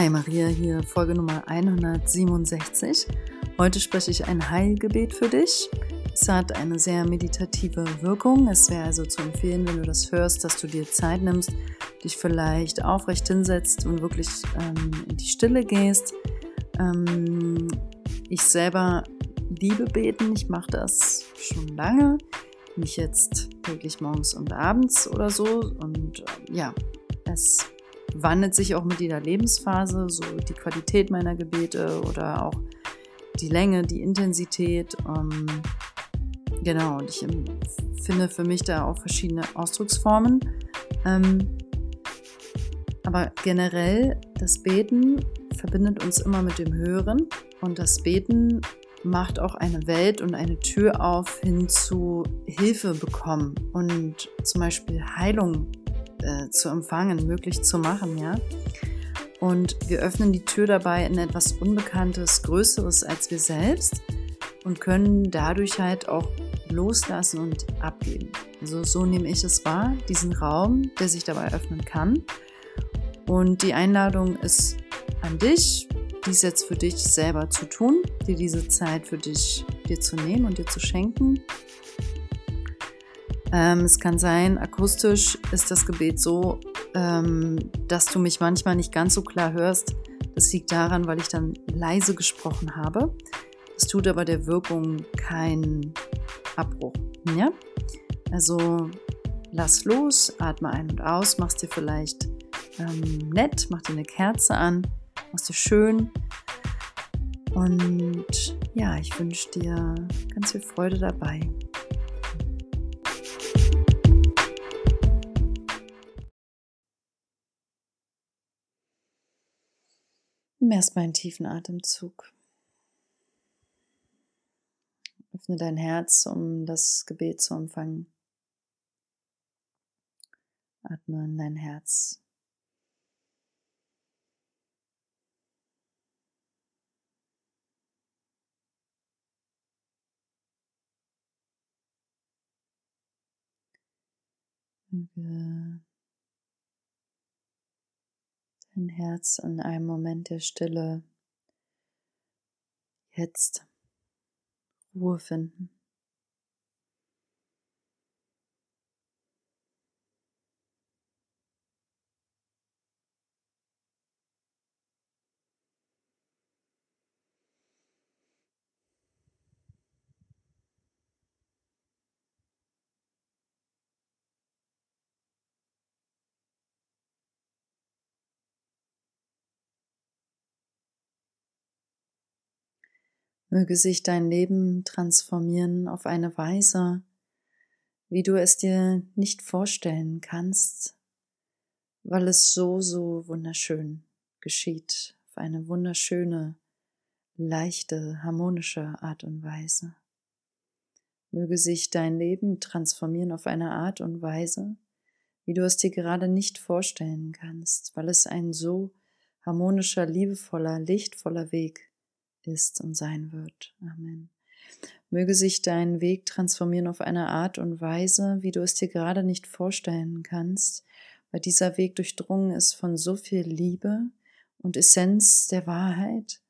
Hi Maria, hier Folge Nummer 167. Heute spreche ich ein Heilgebet für dich. Es hat eine sehr meditative Wirkung. Es wäre also zu empfehlen, wenn du das hörst, dass du dir Zeit nimmst, dich vielleicht aufrecht hinsetzt und wirklich ähm, in die Stille gehst. Ähm, ich selber liebe beten. Ich mache das schon lange. Nicht jetzt täglich morgens und abends oder so. Und äh, ja, es wandelt sich auch mit jeder Lebensphase, so die Qualität meiner Gebete oder auch die Länge, die Intensität. Ähm, genau, und ich finde für mich da auch verschiedene Ausdrucksformen. Ähm, aber generell, das Beten verbindet uns immer mit dem Hören und das Beten macht auch eine Welt und eine Tür auf hin zu Hilfe bekommen und zum Beispiel Heilung äh, zu empfangen, möglich zu machen, ja. Und wir öffnen die Tür dabei in etwas Unbekanntes, Größeres als wir selbst und können dadurch halt auch loslassen und abgeben. Also so nehme ich es wahr, diesen Raum, der sich dabei öffnen kann. Und die Einladung ist an dich, dies jetzt für dich selber zu tun, dir diese Zeit für dich dir zu nehmen und dir zu schenken ähm, es kann sein, akustisch ist das Gebet so, ähm, dass du mich manchmal nicht ganz so klar hörst. Das liegt daran, weil ich dann leise gesprochen habe. Das tut aber der Wirkung keinen Abbruch. Ja? Also lass los, atme ein und aus, mach's dir vielleicht ähm, nett, mach dir eine Kerze an, mach's dir schön. Und ja, ich wünsche dir ganz viel Freude dabei. Nimm erstmal einen tiefen Atemzug. Öffne dein Herz, um das Gebet zu empfangen. Atme in dein Herz. Möge dein Herz in einem Moment der Stille jetzt Ruhe finden. Möge sich dein Leben transformieren auf eine Weise, wie du es dir nicht vorstellen kannst, weil es so, so wunderschön geschieht, auf eine wunderschöne, leichte, harmonische Art und Weise. Möge sich dein Leben transformieren auf eine Art und Weise, wie du es dir gerade nicht vorstellen kannst, weil es ein so harmonischer, liebevoller, lichtvoller Weg ist und sein wird. Amen. Möge sich dein Weg transformieren auf eine Art und Weise, wie du es dir gerade nicht vorstellen kannst, weil dieser Weg durchdrungen ist von so viel Liebe und Essenz der Wahrheit,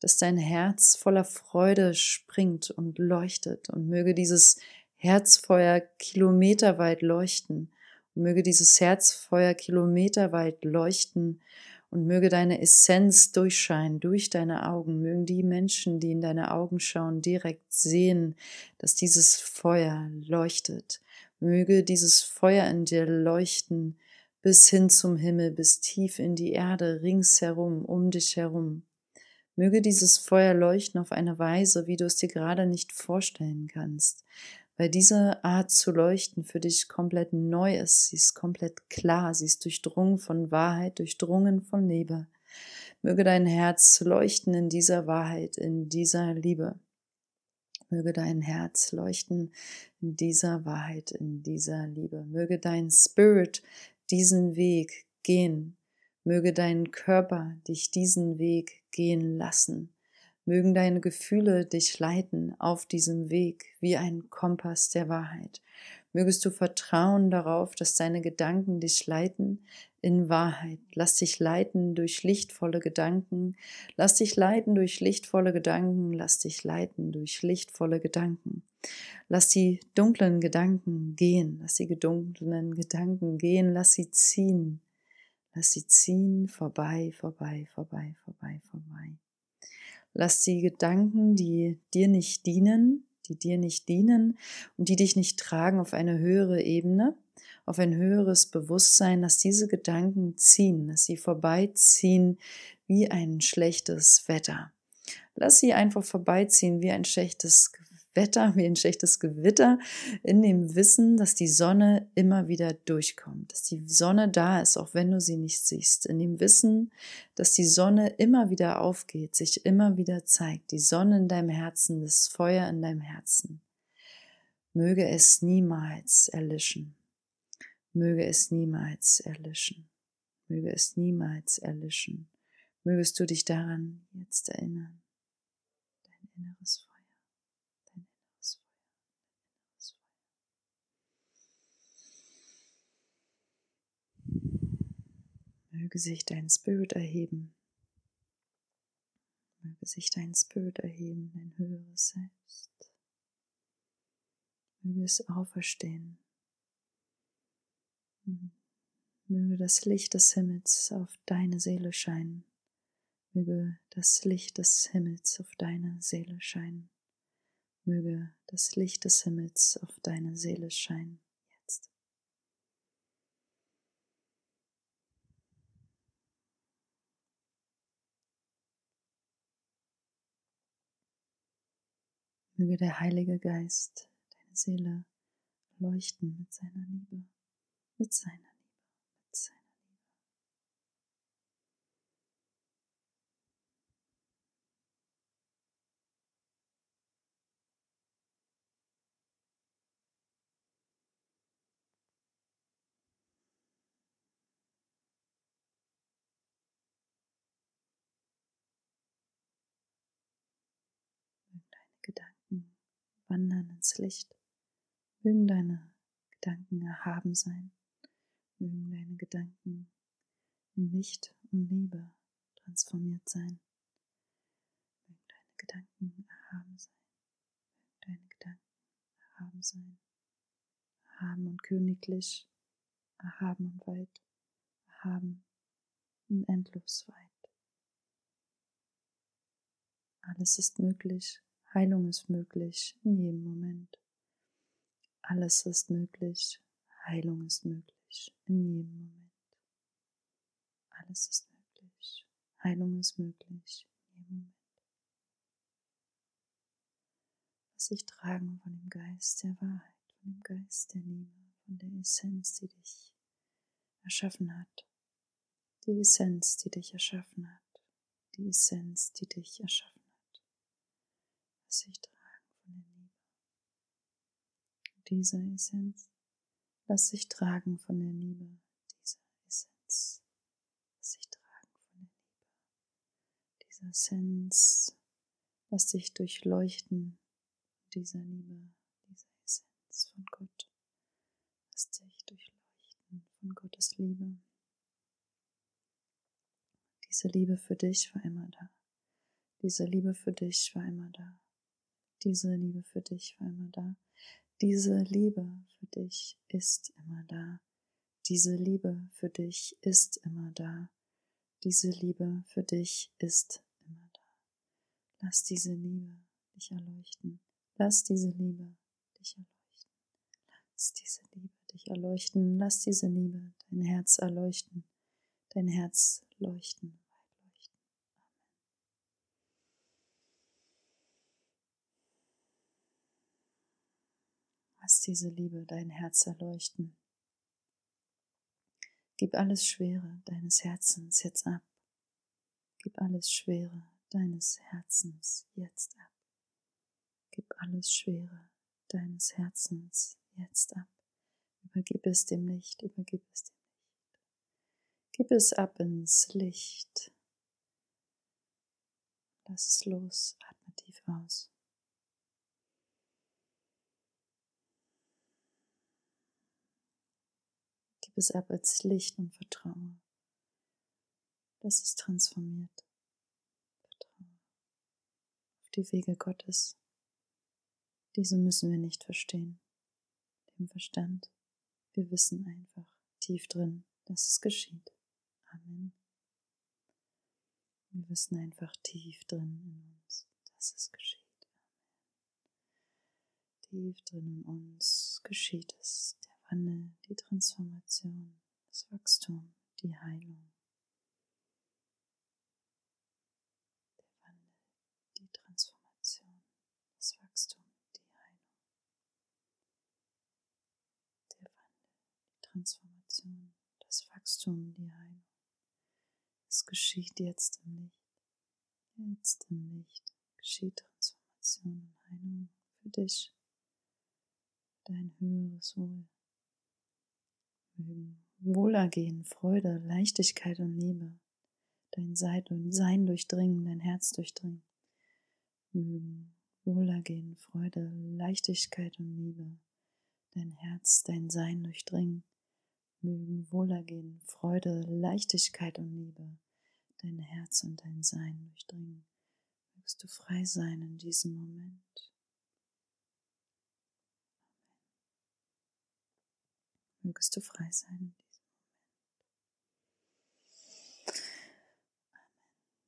dass dein Herz voller Freude springt und leuchtet und möge dieses Herzfeuer kilometerweit leuchten und möge dieses Herzfeuer kilometerweit leuchten und möge deine Essenz durchscheinen durch deine Augen. Mögen die Menschen, die in deine Augen schauen, direkt sehen, dass dieses Feuer leuchtet. Möge dieses Feuer in dir leuchten bis hin zum Himmel, bis tief in die Erde, ringsherum, um dich herum. Möge dieses Feuer leuchten auf eine Weise, wie du es dir gerade nicht vorstellen kannst weil diese Art zu leuchten für dich komplett neu ist. Sie ist komplett klar, sie ist durchdrungen von Wahrheit, durchdrungen von Liebe. Möge dein Herz leuchten in dieser Wahrheit, in dieser Liebe. Möge dein Herz leuchten in dieser Wahrheit, in dieser Liebe. Möge dein Spirit diesen Weg gehen. Möge dein Körper dich diesen Weg gehen lassen. Mögen deine Gefühle dich leiten auf diesem Weg wie ein Kompass der Wahrheit. Mögest du vertrauen darauf, dass deine Gedanken dich leiten in Wahrheit. Lass dich leiten durch lichtvolle Gedanken. Lass dich leiten durch lichtvolle Gedanken. Lass dich leiten durch lichtvolle Gedanken. Lass die dunklen Gedanken gehen. Lass die dunklen Gedanken gehen. Lass sie ziehen. Lass sie ziehen vorbei, vorbei, vorbei, vorbei, vorbei. Lass die Gedanken, die dir nicht dienen, die dir nicht dienen und die dich nicht tragen auf eine höhere Ebene, auf ein höheres Bewusstsein, dass diese Gedanken ziehen, dass sie vorbeiziehen wie ein schlechtes Wetter. Lass sie einfach vorbeiziehen wie ein schlechtes Wetter, wie ein schlechtes Gewitter, in dem Wissen, dass die Sonne immer wieder durchkommt, dass die Sonne da ist, auch wenn du sie nicht siehst, in dem Wissen, dass die Sonne immer wieder aufgeht, sich immer wieder zeigt, die Sonne in deinem Herzen, das Feuer in deinem Herzen. Möge es niemals erlischen. Möge es niemals erlischen. Möge es niemals erlischen. Mögest du dich daran jetzt erinnern. Dein inneres Feuer. Möge sich dein Spirit erheben. Möge sich dein Spirit erheben, dein höheres Selbst. Möge es auferstehen. Möge das Licht des Himmels auf deine Seele scheinen. Möge das Licht des Himmels auf deine Seele scheinen. Möge das Licht des Himmels auf deine Seele scheinen. Möge der Heilige Geist deine Seele leuchten mit seiner Liebe, mit seiner Liebe, mit seiner Liebe. Deine Gedanken wandern ins Licht. Mögen deine Gedanken erhaben sein. Mögen deine Gedanken in Licht und Liebe transformiert sein. Mögen deine Gedanken erhaben sein. Mögen deine Gedanken erhaben sein. Erhaben und königlich, erhaben und weit, erhaben und endlos weit. Alles ist möglich Heilung ist möglich in jedem Moment. Alles ist möglich. Heilung ist möglich in jedem Moment. Alles ist möglich. Heilung ist möglich in jedem Moment. Lass dich tragen von dem Geist der Wahrheit, von dem Geist der Liebe, von der Essenz, die dich erschaffen hat. Die Essenz, die dich erschaffen hat. Die Essenz, die dich erschaffen hat sich tragen von der Liebe. Dieser Essenz, lass sich tragen von der Liebe. Dieser Essenz, lass sich tragen von der Liebe. Dieser Essenz, lass sich durchleuchten dieser Liebe, dieser Essenz von Gott. Lass dich durchleuchten von Gottes Liebe. Diese Liebe für dich war immer da. Diese Liebe für dich war immer da. Diese Liebe für dich war immer da. Diese Liebe für dich ist immer da. Diese Liebe für dich ist immer da. Diese Liebe für dich ist immer da. Lass diese Liebe dich erleuchten. Lass diese Liebe dich erleuchten. Lass diese Liebe dich erleuchten. Lass diese Liebe dein Herz erleuchten. Dein Herz leuchten. Lass diese Liebe dein Herz erleuchten. Gib alles Schwere deines Herzens jetzt ab. Gib alles Schwere deines Herzens jetzt ab. Gib alles Schwere deines Herzens jetzt ab. Übergib es dem Licht, übergib es dem Licht. Gib es ab ins Licht. Lass es los, atme tief aus. Es ab als Licht und vertraue, dass es transformiert. Vertraue auf die Wege Gottes. Diese müssen wir nicht verstehen, dem Verstand. Wir wissen einfach tief drin, dass es geschieht. Amen. Wir wissen einfach tief drin in uns, dass es geschieht. Tief drin in uns geschieht es, Wandel, die Transformation, das Wachstum, die Heilung. Der Wandel, die Transformation, das Wachstum, die Heilung. Der Wandel, die Transformation, das Wachstum, die Heilung. Es geschieht jetzt im Licht. Jetzt im Licht geschieht Transformation und Heilung für dich dein höheres Wohl. Mögen Wohlergehen, Freude, Leichtigkeit und Liebe dein Sein durchdringen, dein Herz durchdringen. Mögen Wohlergehen, Freude, Leichtigkeit und Liebe dein Herz, dein Sein durchdringen. Mögen Wohlergehen, Freude, Leichtigkeit und Liebe dein Herz und dein Sein durchdringen. Mögst du frei sein in diesem Moment. Mögest du frei sein in diesem Moment.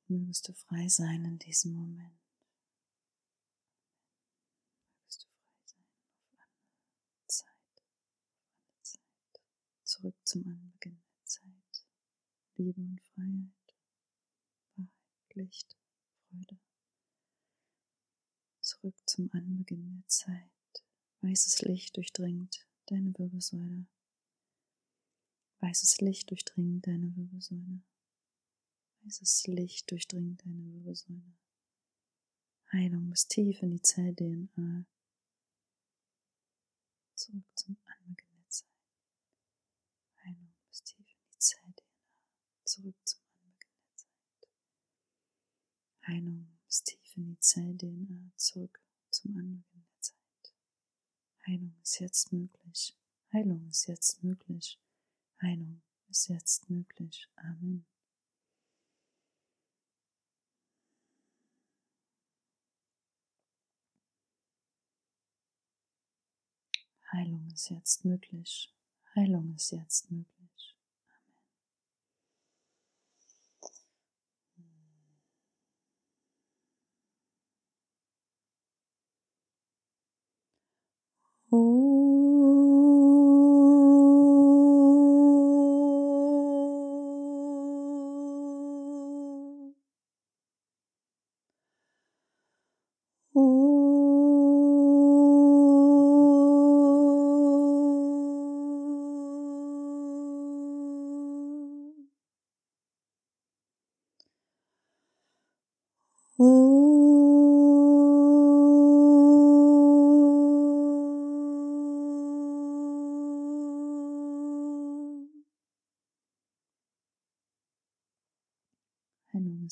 Mögest du frei sein in diesem Moment. Mögest du frei sein auf alle Zeit. Zurück zum Anbeginn der Zeit. Liebe und Freiheit, Wahrheit, Licht, Freude. Zurück zum Anbeginn der Zeit. Weißes Licht durchdringt deine Wirbelsäule. Weißes Licht durchdringt deine Wirbelsäule. Weißes Licht durchdringt deine Wirbelsäule. Heilung bis tief in die Zell-DNA. Zurück zum Anbeginn der Zeit. Heilung bis tief in die Zell-DNA. Zurück zum Anbeginn der Zeit. Heilung bis tief in die Zell-DNA. Zurück zum Anbeginn der Zeit. Heilung ist jetzt möglich. Heilung ist jetzt möglich. Heilung ist jetzt möglich. Amen. Heilung ist jetzt möglich. Heilung ist jetzt möglich. Amen. Oh.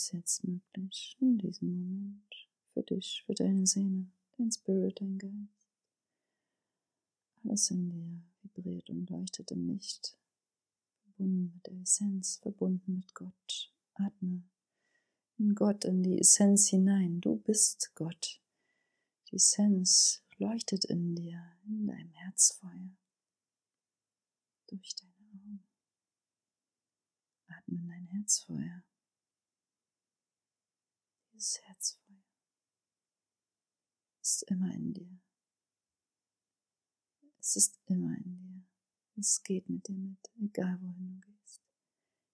Ist jetzt möglich in diesem Moment für dich, für deine Seele, dein Spirit, dein Geist. Alles in dir vibriert und leuchtet im Licht, verbunden mit der Essenz, verbunden mit Gott. Atme in Gott, in die Essenz hinein. Du bist Gott. Die Essenz leuchtet in dir, in deinem Herzfeuer, durch deine Augen. Atme in dein Herzfeuer dieses Herzfeuer ist immer in dir. Es ist immer in dir. Es geht mit dir mit, egal wohin du gehst.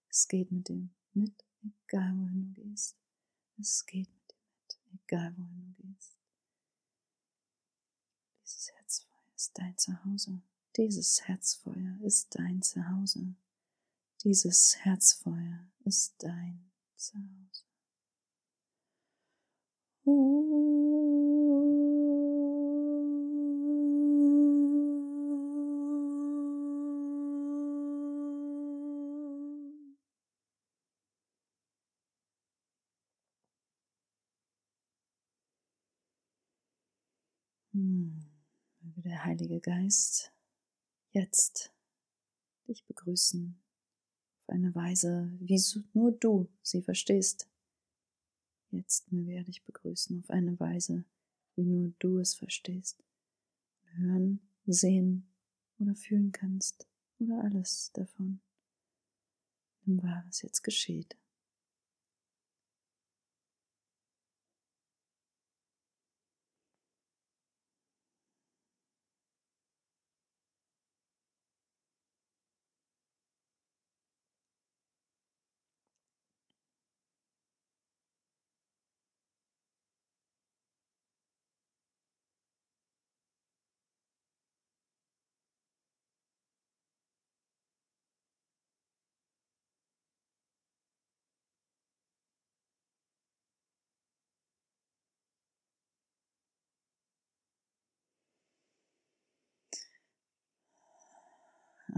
Es geht mit dir mit, egal wohin du gehst. Es geht mit dir mit, egal wohin du gehst. Dieses Herzfeuer ist dein Zuhause. Dieses Herzfeuer ist dein Zuhause. Dieses Herzfeuer ist dein Zuhause. Hm, der Heilige Geist jetzt dich begrüßen auf eine Weise, wie nur du sie verstehst. Jetzt möge er dich begrüßen auf eine Weise, wie nur du es verstehst, hören, sehen oder fühlen kannst oder alles davon. Nimm wahr, was jetzt geschieht.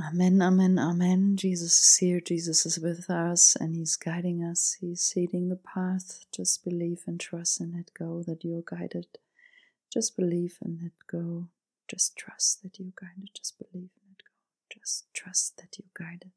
Amen, Amen, Amen. Jesus is here. Jesus is with us and He's guiding us. He's leading the path. Just believe and trust and let go that you're guided. Just believe and let go. Just trust that you're guided. Just believe and let go. Just trust that you're guided.